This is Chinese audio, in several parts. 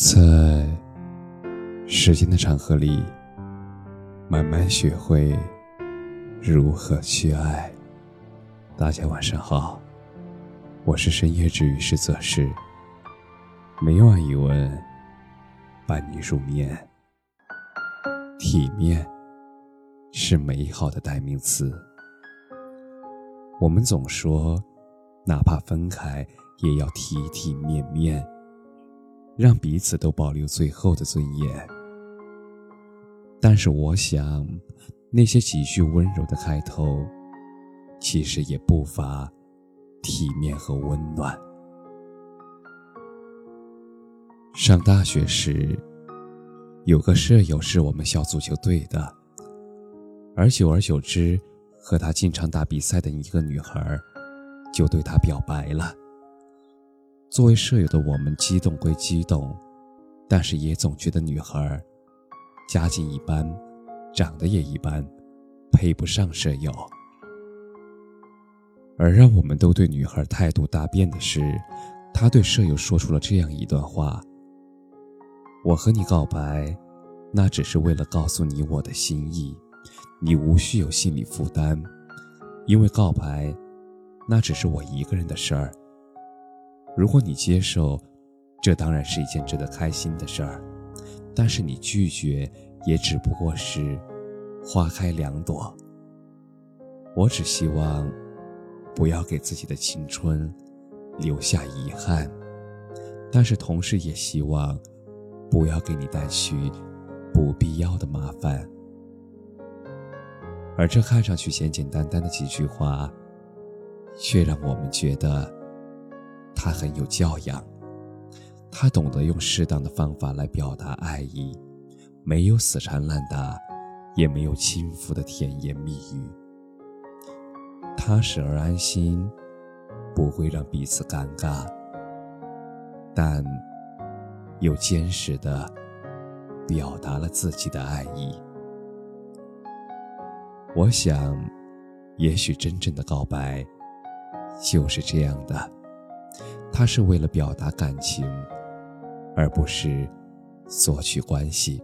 在时间的长河里，慢慢学会如何去爱。大家晚上好，我是深夜治愈师泽是每晚一问伴你入眠。体面是美好的代名词。我们总说，哪怕分开，也要体体面面。让彼此都保留最后的尊严。但是，我想，那些几句温柔的开头，其实也不乏体面和温暖。上大学时，有个舍友是我们校足球队的，而久而久之，和他经常打比赛的一个女孩，就对他表白了。作为舍友的我们，激动归激动，但是也总觉得女孩家境一般，长得也一般，配不上舍友。而让我们都对女孩态度大变的是，她对舍友说出了这样一段话：“我和你告白，那只是为了告诉你我的心意，你无需有心理负担，因为告白，那只是我一个人的事儿。”如果你接受，这当然是一件值得开心的事儿；但是你拒绝，也只不过是花开两朵。我只希望不要给自己的青春留下遗憾，但是同时也希望不要给你带去不必要的麻烦。而这看上去简简单单的几句话，却让我们觉得。他很有教养，他懂得用适当的方法来表达爱意，没有死缠烂打，也没有轻浮的甜言蜜语，踏实而安心，不会让彼此尴尬，但又坚实的表达了自己的爱意。我想，也许真正的告白就是这样的。他是为了表达感情，而不是索取关系。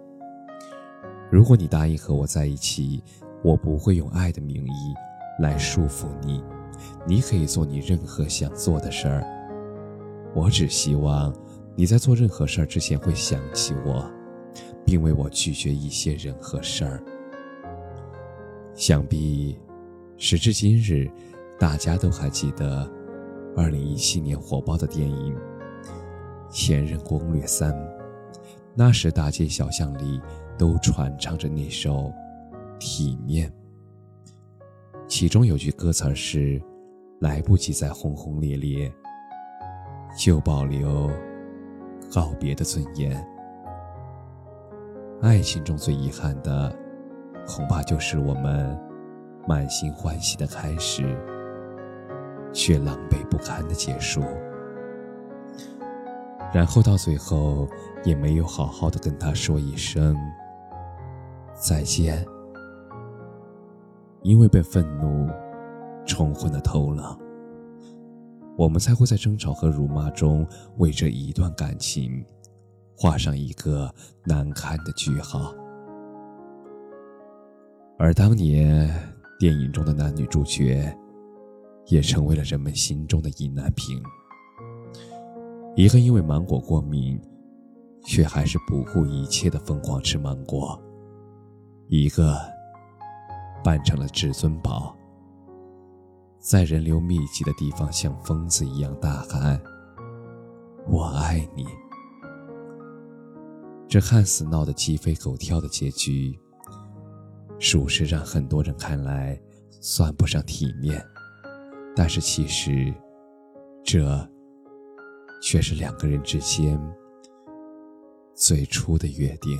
如果你答应和我在一起，我不会用爱的名义来束缚你，你可以做你任何想做的事儿。我只希望你在做任何事儿之前会想起我，并为我拒绝一些人和事儿。想必时至今日，大家都还记得。二零一七年火爆的电影《前任攻略三》，那时大街小巷里都传唱着那首《体面》，其中有句歌词是：“来不及再轰轰烈烈，就保留告别的尊严。”爱情中最遗憾的，恐怕就是我们满心欢喜的开始。却狼狈不堪的结束，然后到最后也没有好好的跟他说一声再见，因为被愤怒冲昏了头脑，我们才会在争吵和辱骂中为这一段感情画上一个难堪的句号。而当年电影中的男女主角。也成为了人们心中的意难平。一个因为芒果过敏，却还是不顾一切的疯狂吃芒果；一个扮成了至尊宝，在人流密集的地方像疯子一样大喊“我爱你”。这看似闹得鸡飞狗跳的结局，属实让很多人看来算不上体面。但是其实，这却是两个人之间最初的约定。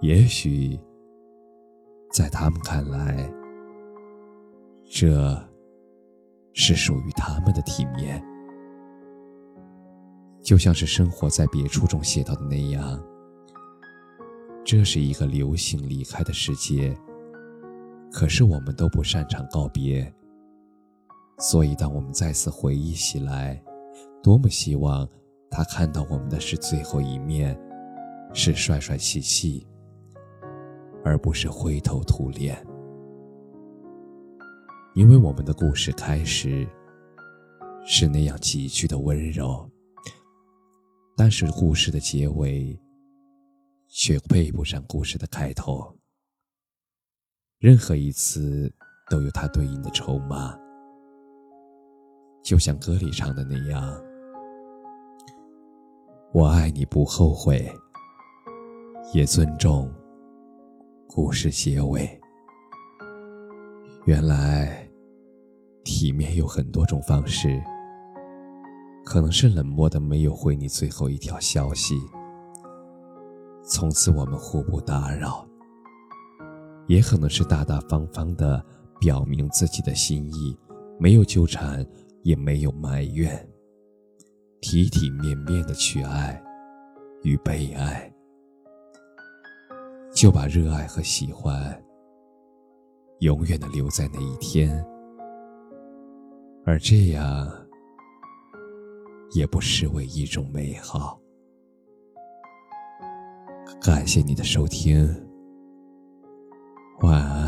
也许，在他们看来，这是属于他们的体面。就像是《生活在别处》中写到的那样，这是一个流行离开的世界。可是我们都不擅长告别。所以，当我们再次回忆起来，多么希望他看到我们的是最后一面，是帅帅气气，而不是灰头土脸。因为我们的故事开始是那样急剧的温柔，但是故事的结尾却配不上故事的开头。任何一次都有它对应的筹码，就像歌里唱的那样：“我爱你不后悔，也尊重故事结尾。”原来，体面有很多种方式，可能是冷漠的没有回你最后一条消息，从此我们互不打扰；也可能是大大方方的表明自己的心意，没有纠缠，也没有埋怨，体体面面的去爱与被爱，就把热爱和喜欢。永远的留在那一天，而这样也不失为一种美好。感谢你的收听，晚安。